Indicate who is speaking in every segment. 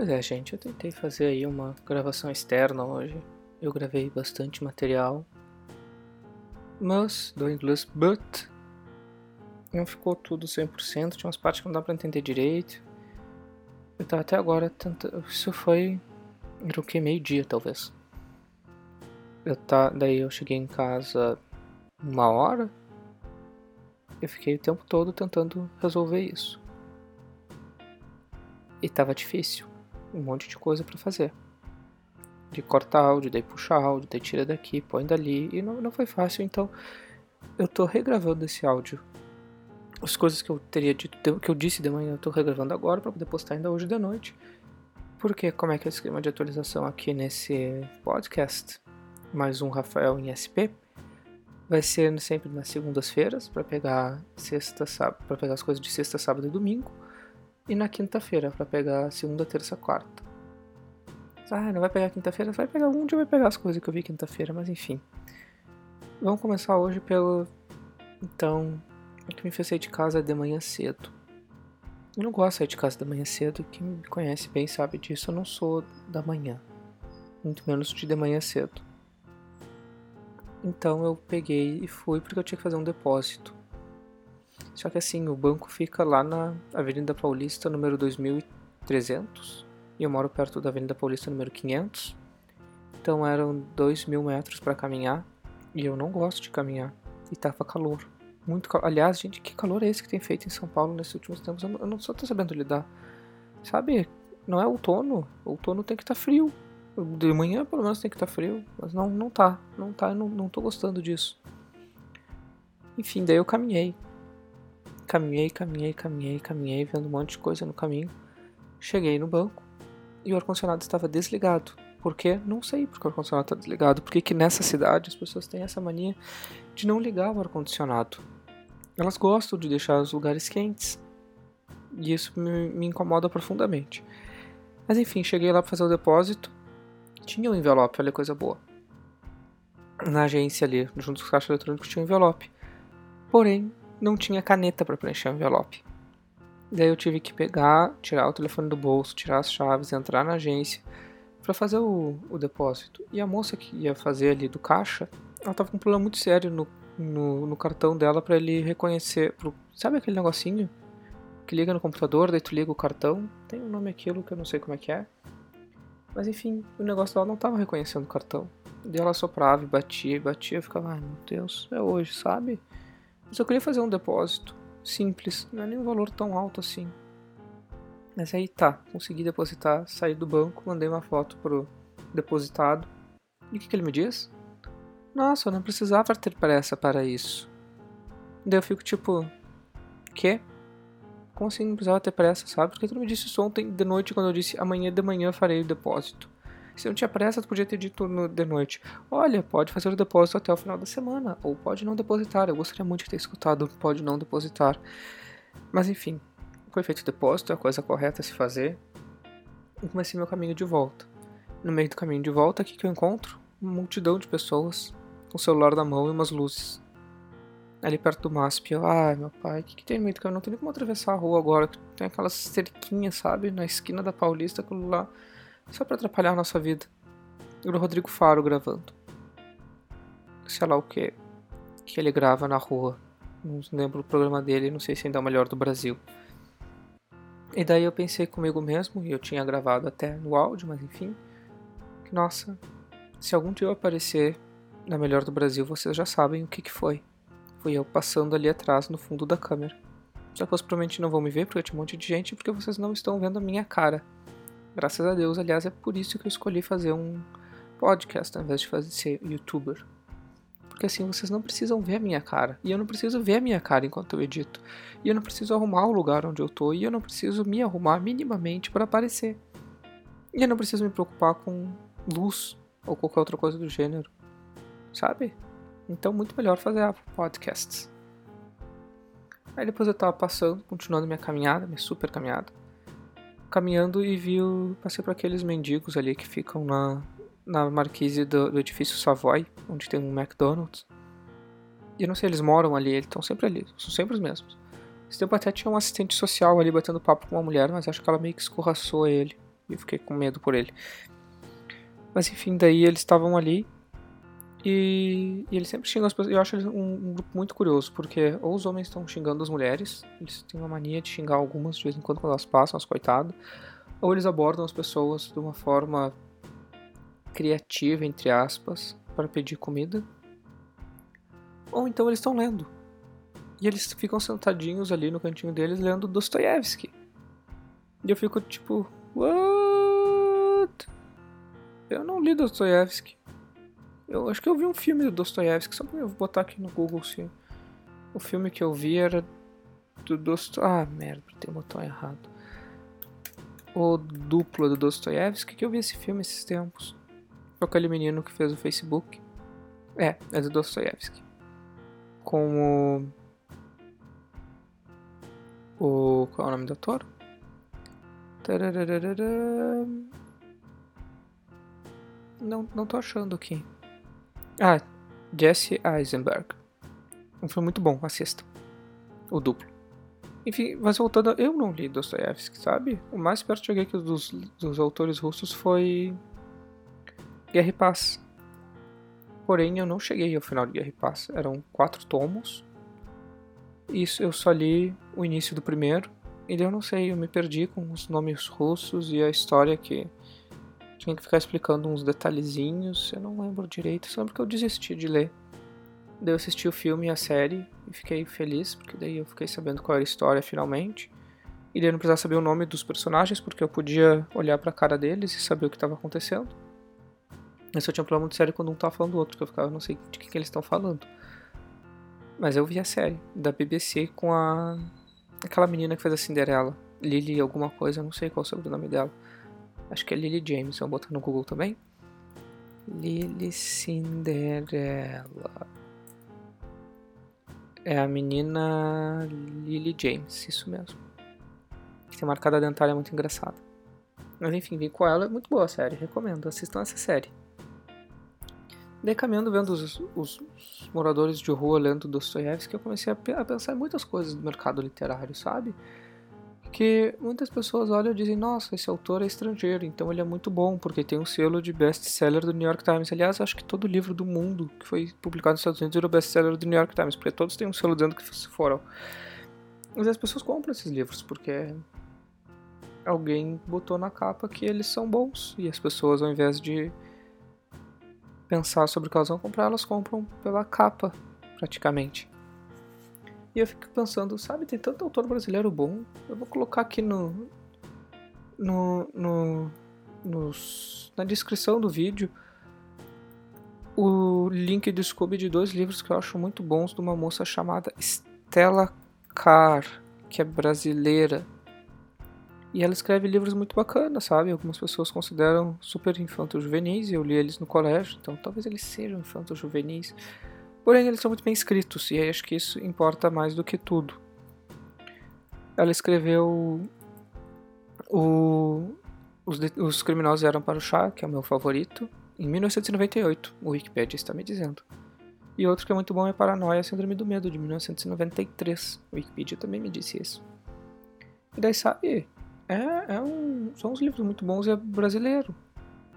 Speaker 1: Pois é, gente, eu tentei fazer aí uma gravação externa hoje. Eu gravei bastante material. Mas, do inglês, but. Não ficou tudo 100%, tinha umas partes que não dá pra entender direito. Eu tava até agora tentando. Isso foi. Era o que? Meio-dia, talvez. Eu tá, daí eu cheguei em casa uma hora. Eu fiquei o tempo todo tentando resolver isso. E tava difícil um monte de coisa para fazer. De cortar áudio, daí puxar áudio, daí tira daqui, põe dali. E não, não foi fácil, então eu tô regravando esse áudio. As coisas que eu teria dito, que eu disse de manhã, eu tô regravando agora para poder postar ainda hoje de noite. Porque como é que é o esquema de atualização aqui nesse podcast? Mais um Rafael em SP. Vai ser sempre nas segundas-feiras para pegar sexta, sábado, para pegar as coisas de sexta, sábado e domingo e na quinta-feira para pegar segunda, terça, quarta. Ah, não vai pegar quinta-feira? Vai pegar um dia, vai pegar as coisas que eu vi quinta-feira, mas enfim. Vamos começar hoje pelo. Então, o que me fez sair de casa de manhã cedo. Eu não gosto de sair de casa de manhã cedo, quem me conhece bem sabe disso, eu não sou da manhã. Muito menos de de manhã cedo. Então eu peguei e fui porque eu tinha que fazer um depósito. Só que assim, o banco fica lá na Avenida Paulista, número 2300, e eu moro perto da Avenida Paulista, número 500. Então eram 2 mil metros para caminhar, e eu não gosto de caminhar, e tava calor. Muito calor. Aliás, gente, que calor é esse que tem feito em São Paulo nesses últimos tempos? Eu não, só tô sabendo lidar. Sabe, não é outono, outono tem que estar tá frio. De manhã, pelo menos, tem que estar tá frio, mas não, não tá, não tá, eu não, não tô gostando disso. Enfim, daí eu caminhei. Caminhei, caminhei, caminhei, caminhei, vendo um monte de coisa no caminho. Cheguei no banco e o ar-condicionado estava desligado. Por quê? Não sei porque o ar-condicionado está desligado. Porque que nessa cidade as pessoas têm essa mania de não ligar o ar-condicionado. Elas gostam de deixar os lugares quentes. E isso me, me incomoda profundamente. Mas enfim, cheguei lá para fazer o depósito. Tinha um envelope, olha que coisa boa. Na agência ali, junto com os caixas eletrônicos, tinha um envelope. Porém, não tinha caneta para preencher o envelope. Daí eu tive que pegar, tirar o telefone do bolso, tirar as chaves, entrar na agência para fazer o, o, depósito. E a moça que ia fazer ali do caixa, ela tava com um problema muito sério no, no, no cartão dela para ele reconhecer. Pro, sabe aquele negocinho que liga no computador, daí tu liga o cartão? Tem um nome aquilo que eu não sei como é que é. Mas enfim, o negócio dela não tava reconhecendo o cartão. Daí ela soprava e batia e batia. Eu ficava, ai meu Deus, é hoje, sabe? Eu queria fazer um depósito simples, não é nem um valor tão alto assim. Mas aí tá, consegui depositar, saí do banco, mandei uma foto pro depositado. E o que, que ele me diz? Nossa, eu não precisava ter pressa para isso. Daí eu fico tipo, quê? Como assim não precisava ter pressa, sabe? Porque tu me disse isso ontem de noite quando eu disse amanhã de manhã farei o depósito. Se não tinha pressa, tu podia ter dito no, de noite: Olha, pode fazer o depósito até o final da semana, ou pode não depositar. Eu gostaria muito de ter escutado: pode não depositar. Mas enfim, foi feito o depósito, é a coisa correta a se fazer. E comecei meu caminho de volta. No meio do caminho de volta, o que, que eu encontro? Uma multidão de pessoas com o celular na mão e umas luzes. Ali perto do MASP, eu, ai meu pai, o que, que tem medo? Eu não tenho nem como atravessar a rua agora. Tem aquelas cerquinhas, sabe? Na esquina da Paulista, aquilo lá só para atrapalhar nossa vida. E o Rodrigo Faro gravando. Sei lá o que. Que ele grava na rua. Não lembro o programa dele, não sei se ainda é o melhor do Brasil. E daí eu pensei comigo mesmo, e eu tinha gravado até no áudio, mas enfim. Que nossa, se algum dia eu aparecer na melhor do Brasil, vocês já sabem o que, que foi. Fui eu passando ali atrás no fundo da câmera. Já possivelmente não vão me ver porque tinha um monte de gente, porque vocês não estão vendo a minha cara. Graças a Deus, aliás, é por isso que eu escolhi fazer um podcast ao invés de fazer ser youtuber. Porque assim vocês não precisam ver a minha cara. E eu não preciso ver a minha cara enquanto eu edito. E eu não preciso arrumar o lugar onde eu tô. E eu não preciso me arrumar minimamente para aparecer. E eu não preciso me preocupar com luz ou qualquer outra coisa do gênero. Sabe? Então, muito melhor fazer podcasts. Aí depois eu tava passando, continuando minha caminhada, minha super caminhada caminhando e vi o, passei por aqueles mendigos ali que ficam na, na marquise do, do edifício Savoy, onde tem um McDonald's. E eu não sei, eles moram ali, eles estão sempre ali, são sempre os mesmos. Esse tempo até tinha um assistente social ali batendo papo com uma mulher, mas acho que ela meio que escorraçou ele. E fiquei com medo por ele. Mas enfim, daí eles estavam ali e, e eles sempre xingam as pessoas. Eu acho um, um grupo muito curioso, porque ou os homens estão xingando as mulheres, eles têm uma mania de xingar algumas de vez em quando quando elas passam, as coitadas, ou eles abordam as pessoas de uma forma criativa, entre aspas, para pedir comida. Ou então eles estão lendo. E eles ficam sentadinhos ali no cantinho deles lendo Dostoiévski. E eu fico tipo, what? Eu não li Dostoiévski. Eu acho que eu vi um filme do Dostoiévski, só eu botar aqui no Google se. O filme que eu vi era do Dostoiévski. Ah, merda, tem botão errado. O duplo do Dostoiévski, que eu vi esse filme esses tempos. Foi aquele menino que fez o Facebook. É, é do Dostoiévski. Com o. O. Qual é o nome do ator? Não, não tô achando aqui. Ah, Jesse Eisenberg. Um filme muito bom, assista. O duplo. Enfim, mas voltando, eu não li Dostoiévski, sabe? O mais perto que cheguei aqui dos, dos autores russos foi Guerra e Paz. Porém, eu não cheguei ao final de Guerra e Paz. Eram quatro tomos. Isso eu só li o início do primeiro. E eu não sei, eu me perdi com os nomes russos e a história que tinha que ficar explicando uns detalhezinhos, eu não lembro direito, só lembro que eu desisti de ler. Daí eu assisti o filme e a série e fiquei feliz, porque daí eu fiquei sabendo qual era a história finalmente. E daí eu não precisava saber o nome dos personagens, porque eu podia olhar pra cara deles e saber o que estava acontecendo. Mas eu tinha um problema muito sério quando um tava falando do outro, porque eu ficava, não sei de que, que eles estão falando. Mas eu vi a série da BBC com a. aquela menina que fez a Cinderela. Lily alguma coisa, não sei qual é o sobrenome dela. Acho que é Lily James, vou botar no Google também. Lily Cinderella. É a menina Lily James, isso mesmo. Que tem marcada dentária muito engraçada. Mas enfim, vim com ela, é muito boa a série, recomendo, assistam essa série. Daí caminhando, vendo os, os, os moradores de rua lendo Dostoiévski, eu comecei a, a pensar em muitas coisas do mercado literário, sabe? Que muitas pessoas olham e dizem: Nossa, esse autor é estrangeiro, então ele é muito bom, porque tem um selo de best-seller do New York Times. Aliás, acho que todo livro do mundo que foi publicado nos Estados Unidos virou best-seller do New York Times, porque todos têm um selo dizendo que foram. Mas as pessoas compram esses livros porque alguém botou na capa que eles são bons, e as pessoas, ao invés de pensar sobre o que elas vão comprar, elas compram pela capa, praticamente. E eu fico pensando, sabe, tem tanto autor brasileiro bom. Eu vou colocar aqui no. no. no nos, na descrição do vídeo o link de Scooby de dois livros que eu acho muito bons de uma moça chamada Stella Carr, que é brasileira. E ela escreve livros muito bacanas, sabe? Algumas pessoas consideram super infanto-juvenis e eu li eles no colégio, então talvez eles sejam infanto-juvenis. Porém, eles são muito bem escritos, e acho que isso importa mais do que tudo. Ela escreveu o, os, os Criminosos Eram para o Chá, que é o meu favorito, em 1998, o Wikipedia está me dizendo. E outro que é muito bom é Paranoia, Síndrome do Medo, de 1993. O Wikipedia também me disse isso. E daí, sabe, é, é um, são uns livros muito bons e é brasileiro.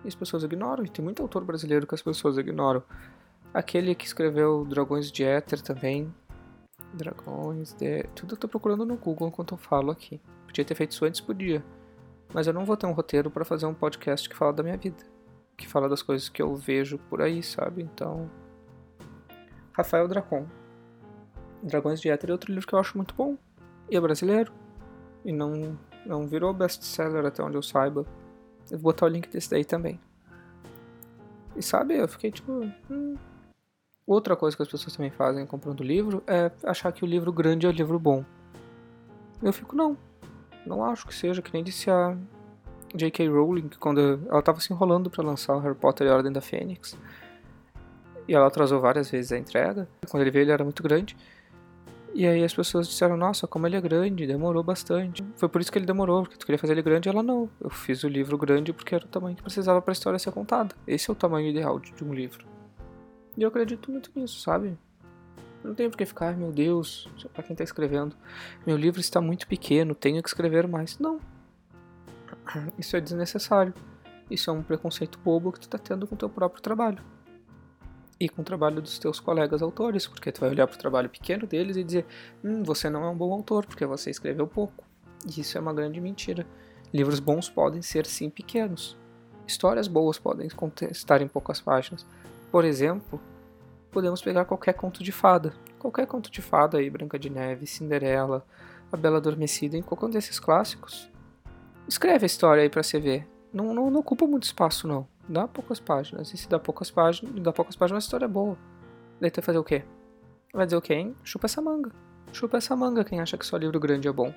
Speaker 1: E as pessoas ignoram, e tem muito autor brasileiro que as pessoas ignoram. Aquele que escreveu Dragões de Éter também. Dragões de. Tudo eu tô procurando no Google enquanto eu falo aqui. Podia ter feito isso antes, podia. Mas eu não vou ter um roteiro para fazer um podcast que fala da minha vida. Que fala das coisas que eu vejo por aí, sabe? Então. Rafael Dracon. Dragões de Éter é outro livro que eu acho muito bom. E é brasileiro. E não, não virou best-seller até onde eu saiba. Eu vou botar o link desse daí também. E sabe, eu fiquei tipo. Hum, Outra coisa que as pessoas também fazem comprando livro é achar que o livro grande é o livro bom. Eu fico, não. Não acho que seja, que nem disse a J.K. Rowling, que quando ela estava se enrolando para lançar o Harry Potter e a Ordem da Fênix. E ela atrasou várias vezes a entrega. Quando ele veio, ele era muito grande. E aí as pessoas disseram, nossa, como ele é grande, demorou bastante. Foi por isso que ele demorou, porque tu queria fazer ele grande. E ela, não, eu fiz o livro grande porque era o tamanho que precisava para a história ser contada. Esse é o tamanho ideal de um livro. E eu acredito muito nisso, sabe? Não tem por que ficar, meu Deus, para quem tá escrevendo, meu livro está muito pequeno, tenho que escrever mais. Não. Isso é desnecessário. Isso é um preconceito bobo que tu tá tendo com o teu próprio trabalho. E com o trabalho dos teus colegas autores, porque tu vai olhar pro trabalho pequeno deles e dizer: Hum, você não é um bom autor, porque você escreveu pouco. E isso é uma grande mentira. Livros bons podem ser sim pequenos. Histórias boas podem estar em poucas páginas. Por exemplo, podemos pegar qualquer conto de fada. Qualquer conto de fada aí, Branca de Neve, Cinderela, A Bela Adormecida, em qualquer um desses clássicos. Escreve a história aí pra você ver. Não, não, não ocupa muito espaço, não. Dá poucas páginas. E se dá poucas páginas, dá poucas páginas, a história é boa. Daí tu vai fazer o quê? Vai dizer o quê, hein? Chupa essa manga. Chupa essa manga quem acha que só livro grande é bom.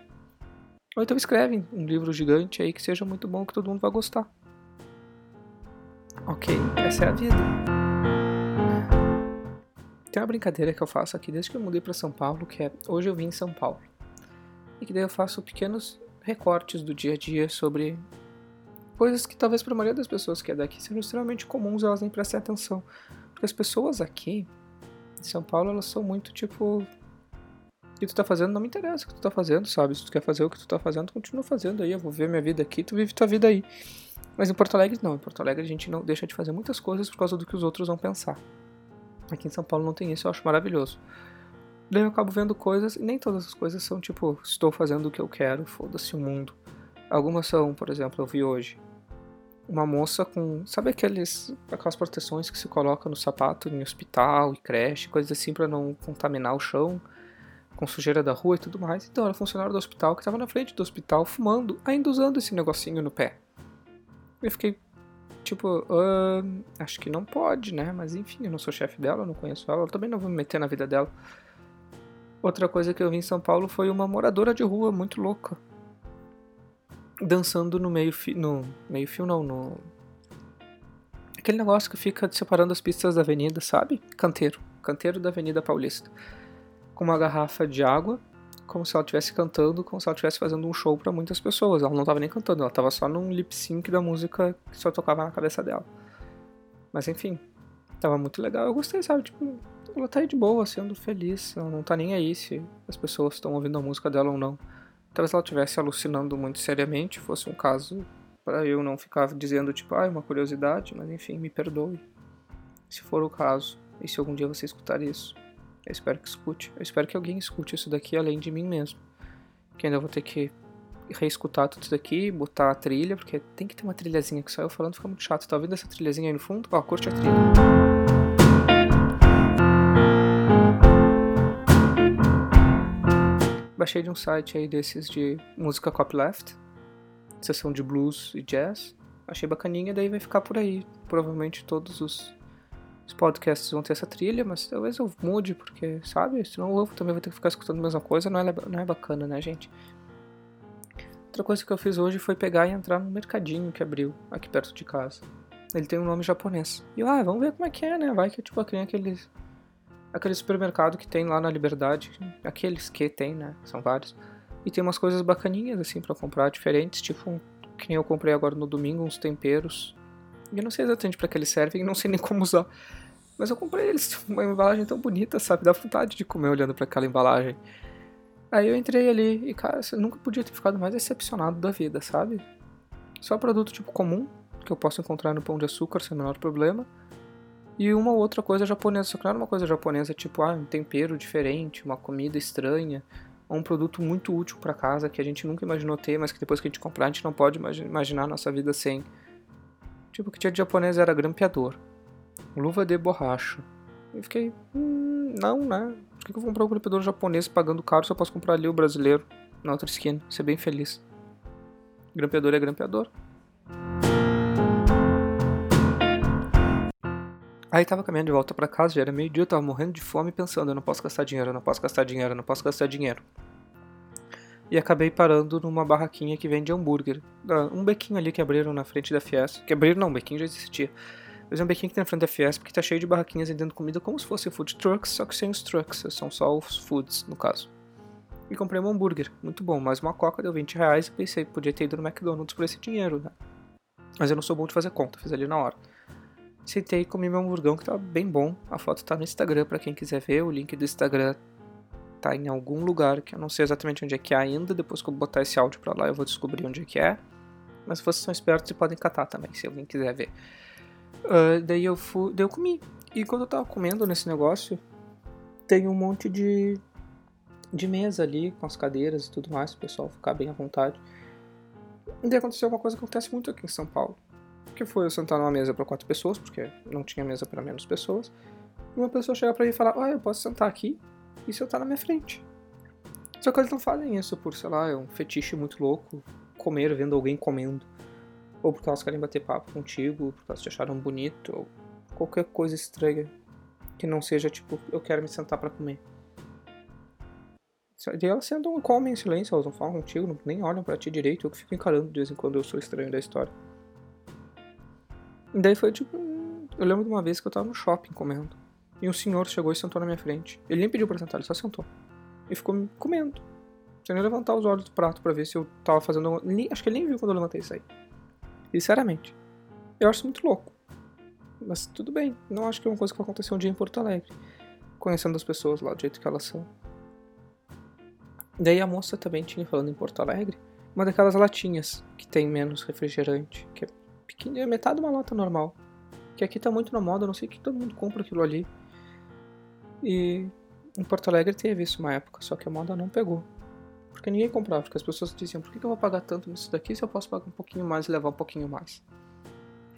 Speaker 1: Ou então escreve um livro gigante aí que seja muito bom, que todo mundo vai gostar. Ok, essa é a vida. Tem uma brincadeira que eu faço aqui desde que eu mudei para São Paulo, que é hoje eu vim em São Paulo. E que daí eu faço pequenos recortes do dia a dia sobre coisas que talvez para a maioria das pessoas que é daqui sejam extremamente comuns elas nem prestem atenção. Porque as pessoas aqui em São Paulo, elas são muito tipo o que tu tá fazendo não me interessa o que tu tá fazendo, sabe? Se tu quer fazer o que tu tá fazendo, continua fazendo aí. Eu vou ver minha vida aqui, tu vive tua vida aí. Mas em Porto Alegre não, em Porto Alegre a gente não deixa de fazer muitas coisas por causa do que os outros vão pensar. Aqui em São Paulo não tem isso, eu acho maravilhoso. Daí eu acabo vendo coisas, e nem todas as coisas são tipo, estou fazendo o que eu quero, foda-se o mundo. Algumas são, por exemplo, eu vi hoje uma moça com, sabe aqueles aquelas proteções que se coloca no sapato em hospital e creche, coisas assim para não contaminar o chão com sujeira da rua e tudo mais. Então era funcionário do hospital que estava na frente do hospital fumando, ainda usando esse negocinho no pé. Eu fiquei tipo, uh, acho que não pode, né? Mas enfim, eu não sou chefe dela, eu não conheço ela, eu também não vou me meter na vida dela. Outra coisa que eu vi em São Paulo foi uma moradora de rua muito louca. Dançando no meio fio. No meio fio não, no. Aquele negócio que fica separando as pistas da avenida, sabe? Canteiro. Canteiro da Avenida Paulista. Com uma garrafa de água como se ela estivesse cantando, como se ela estivesse fazendo um show para muitas pessoas. Ela não estava nem cantando, ela estava só num lip sync da música que só tocava na cabeça dela. Mas enfim, tava muito legal. Eu gostei, sabe? Tipo, ela tá aí de boa, sendo feliz. Ela não tá nem aí se as pessoas estão ouvindo a música dela ou não. Talvez ela estivesse alucinando muito seriamente, fosse um caso para eu não ficar dizendo, tipo, ah, é uma curiosidade, mas enfim, me perdoe. Se for o caso, e se algum dia você escutar isso. Eu espero que escute. Eu espero que alguém escute isso daqui além de mim mesmo. Que ainda vou ter que reescutar tudo isso daqui, botar a trilha, porque tem que ter uma trilhazinha que só eu falando fica muito chato. Tá ouvindo essa trilhazinha aí no fundo? Ó, curte a trilha. Baixei de um site aí desses de música copyleft, sessão de blues e jazz. Achei bacaninha, daí vai ficar por aí. Provavelmente todos os os podcasts vão ter essa trilha, mas talvez eu mude, porque, sabe? Senão eu também vou ter que ficar escutando a mesma coisa, não é, não é bacana, né, gente? Outra coisa que eu fiz hoje foi pegar e entrar no mercadinho que abriu aqui perto de casa. Ele tem um nome japonês. E eu, ah, vamos ver como é que é, né? Vai que tipo aquele, aquele, aquele supermercado que tem lá na Liberdade. Aqueles que tem, né? São vários. E tem umas coisas bacaninhas, assim, para comprar, diferentes. Tipo, que nem eu comprei agora no domingo, uns temperos eu não sei exatamente para que eles servem, não sei nem como usar. Mas eu comprei eles, uma embalagem tão bonita, sabe? Dá vontade de comer olhando para aquela embalagem. Aí eu entrei ali e, cara, você nunca podia ter ficado mais decepcionado da vida, sabe? Só produto tipo comum, que eu posso encontrar no pão de açúcar sem o menor problema. E uma outra coisa japonesa, só que não era uma coisa japonesa tipo, ah, um tempero diferente, uma comida estranha, ou um produto muito útil para casa que a gente nunca imaginou ter, mas que depois que a gente comprar a gente não pode imaginar a nossa vida sem. Tipo, que tinha de japonês era grampeador. Luva de borracha. Eu fiquei, hum, não, né? Por que eu vou comprar um grampeador japonês pagando caro se eu posso comprar ali o brasileiro na outra esquina? Ser bem feliz. Grampeador é grampeador. Aí tava caminhando de volta para casa, já era meio-dia, tava morrendo de fome pensando, eu não posso gastar dinheiro, eu não posso gastar dinheiro, eu não posso gastar dinheiro e acabei parando numa barraquinha que vende hambúrguer. Um bequinho ali que abriram na frente da Fiesp. Que abriram não, o bequinho já existia. Mas é um bequinho que tem na frente da Fiesp que tá cheio de barraquinhas vendendo comida como se fossem food trucks, só que sem os trucks, são só os foods, no caso. E comprei um hambúrguer, muito bom, mas uma coca deu 20 reais e pensei podia ter ido no McDonald's por esse dinheiro, né? Mas eu não sou bom de fazer conta, fiz ali na hora. Sentei e comi meu hamburgão que tava bem bom. A foto tá no Instagram para quem quiser ver, o link do Instagram tá em algum lugar que eu não sei exatamente onde é que é ainda. Depois que eu botar esse áudio pra lá, eu vou descobrir onde é que é. Mas vocês são espertos e podem catar também, se alguém quiser ver. Uh, daí eu fui, daí eu comi. E quando eu tava comendo nesse negócio, tem um monte de de mesa ali, com as cadeiras e tudo mais, o pessoal ficar bem à vontade. E daí aconteceu uma coisa que acontece muito aqui em São Paulo. Que foi eu sentar numa mesa para quatro pessoas, porque não tinha mesa para menos pessoas. E uma pessoa chega para mim e falar: Ah, eu posso sentar aqui e sentar na minha frente. Só que eles não fazem isso por, sei lá, é um fetiche muito louco, comer vendo alguém comendo. Ou porque elas querem bater papo contigo, porque elas te acharam bonito, ou qualquer coisa estranha que não seja tipo, eu quero me sentar para comer. E elas sentam e comem em silêncio, elas não falam contigo, nem olham para ti direito, eu que fico encarando de vez em quando eu sou estranho da história. E daí foi tipo. Eu lembro de uma vez que eu tava no shopping comendo. E um senhor chegou e sentou na minha frente. Ele nem pediu pra sentar, ele só sentou. E ficou comendo. Sem nem levantar os olhos do prato para ver se eu tava fazendo. Acho que ele nem viu quando eu levantei isso aí. Sinceramente. Eu acho muito louco. Mas tudo bem. Não acho que é uma coisa que vai acontecer um dia em Porto Alegre. Conhecendo as pessoas lá do jeito que elas são. Daí a moça também tinha, falando em Porto Alegre, uma daquelas latinhas que tem menos refrigerante, que é pequena, metade de uma lata normal. Que aqui tá muito na moda, não sei que todo mundo compra aquilo ali. E em Porto Alegre teve isso uma época, só que a moda não pegou. Porque ninguém comprava, porque as pessoas diziam, por que eu vou pagar tanto nisso daqui se eu posso pagar um pouquinho mais e levar um pouquinho mais?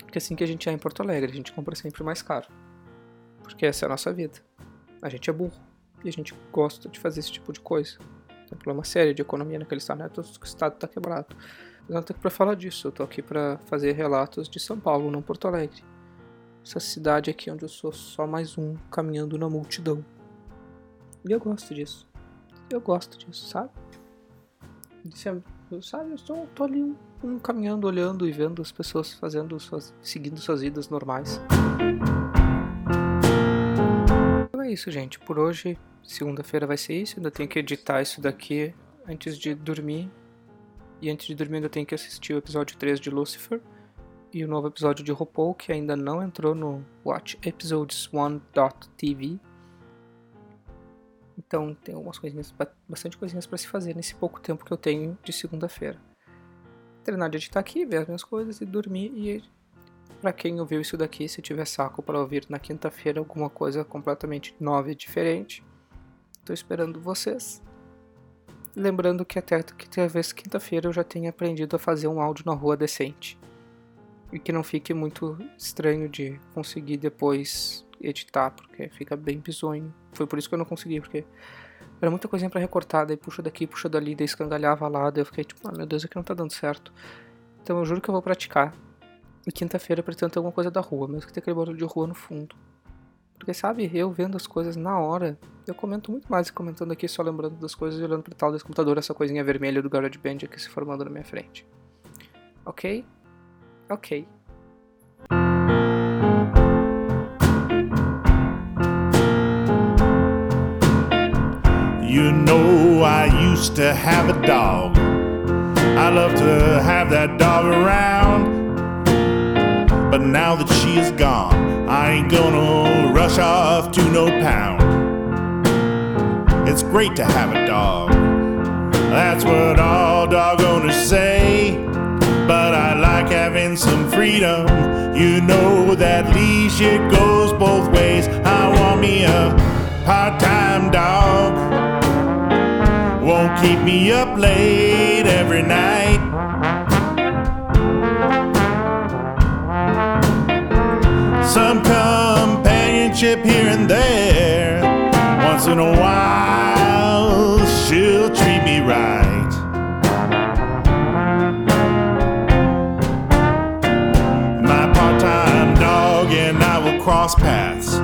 Speaker 1: Porque assim que a gente é em Porto Alegre, a gente compra sempre mais caro. Porque essa é a nossa vida. A gente é burro. E a gente gosta de fazer esse tipo de coisa. Tem um problema sério de economia naquele estado, né? O estado está quebrado. Mas não tô aqui para falar disso, eu tô aqui para fazer relatos de São Paulo, não Porto Alegre. Essa cidade aqui onde eu sou só mais um caminhando na multidão. E eu gosto disso. Eu gosto disso, sabe? Sabe, eu tô, tô ali um, um, caminhando, olhando e vendo as pessoas fazendo suas, seguindo suas vidas normais. Então é isso, gente. Por hoje Segunda-feira vai ser isso, ainda tenho que editar isso daqui antes de dormir. E antes de dormir ainda tenho que assistir o episódio 3 de Lucifer e o novo episódio de RuPaul que ainda não entrou no Watch Episodes 1.tv. Então tem algumas coisinhas, bastante coisinhas para se fazer nesse pouco tempo que eu tenho de segunda-feira. Treinar de editar aqui, ver as minhas coisas e dormir e para quem ouviu isso daqui, se tiver saco para ouvir na quinta-feira alguma coisa completamente nova e diferente, Estou esperando vocês. Lembrando que até que talvez quinta-feira eu já tenha aprendido a fazer um áudio na rua decente. E que não fique muito estranho de conseguir depois editar, porque fica bem bizonho. Foi por isso que eu não consegui, porque era muita coisinha para recortar, daí puxa daqui, puxa dali, daí escangalhava lá, daí eu fiquei tipo, ah, meu Deus, aqui não tá dando certo. Então eu juro que eu vou praticar. E quinta-feira pretendo ter alguma coisa da rua, mesmo que tenha aquele barulho de rua no fundo. Porque, sabe, eu vendo as coisas na hora, eu comento muito mais comentando aqui, só lembrando das coisas e olhando pro tal desse computador, essa coisinha vermelha do GarageBand aqui se formando na minha frente. Ok? Ok. You know I used to have a dog. I love to have that dog around. But now that she is gone, I ain't gonna rush off to no pound. It's great to have a dog. That's what all dog owners say. Some freedom. You know that leash, it goes both ways. I want me a part time dog. Won't keep me up late every night. some companionship here and there. Once in a while, she'll treat me right. Cross paths.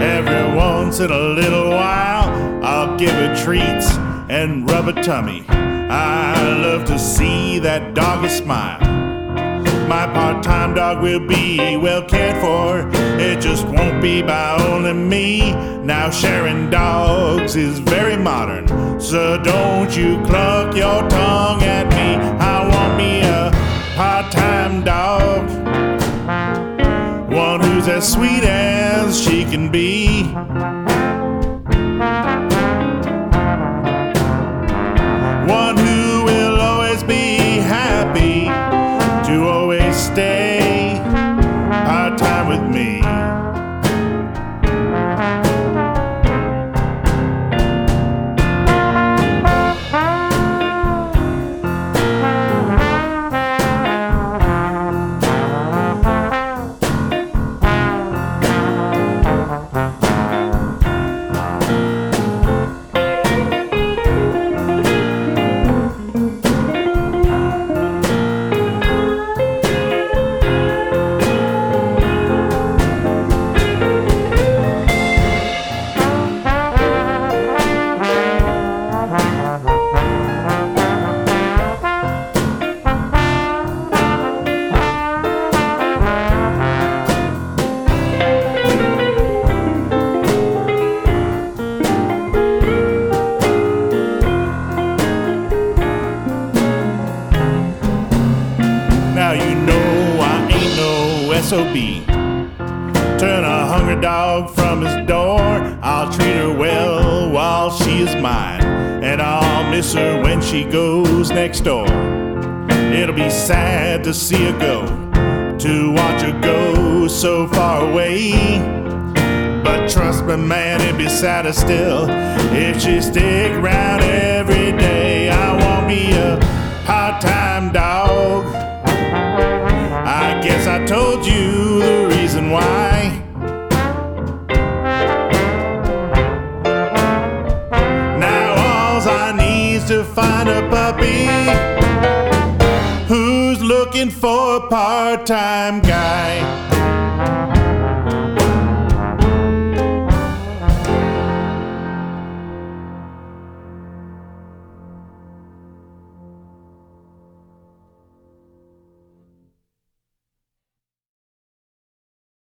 Speaker 1: Every once in a little while, I'll give her treats and rub a tummy. I love to see that doggy smile. My part time dog will be well cared for. It just won't be by only me. Now, sharing dogs is very modern. So don't you cluck your tongue at me. I want me a part time dog. Who's as sweet as she can be. To
Speaker 2: see her go, to watch her go so far away. But trust me, man, it'd be sadder still if she stick around every day. I want me a part-time dog. I guess I told you the reason why. Now all I need's to find a puppy looking for a part-time guy.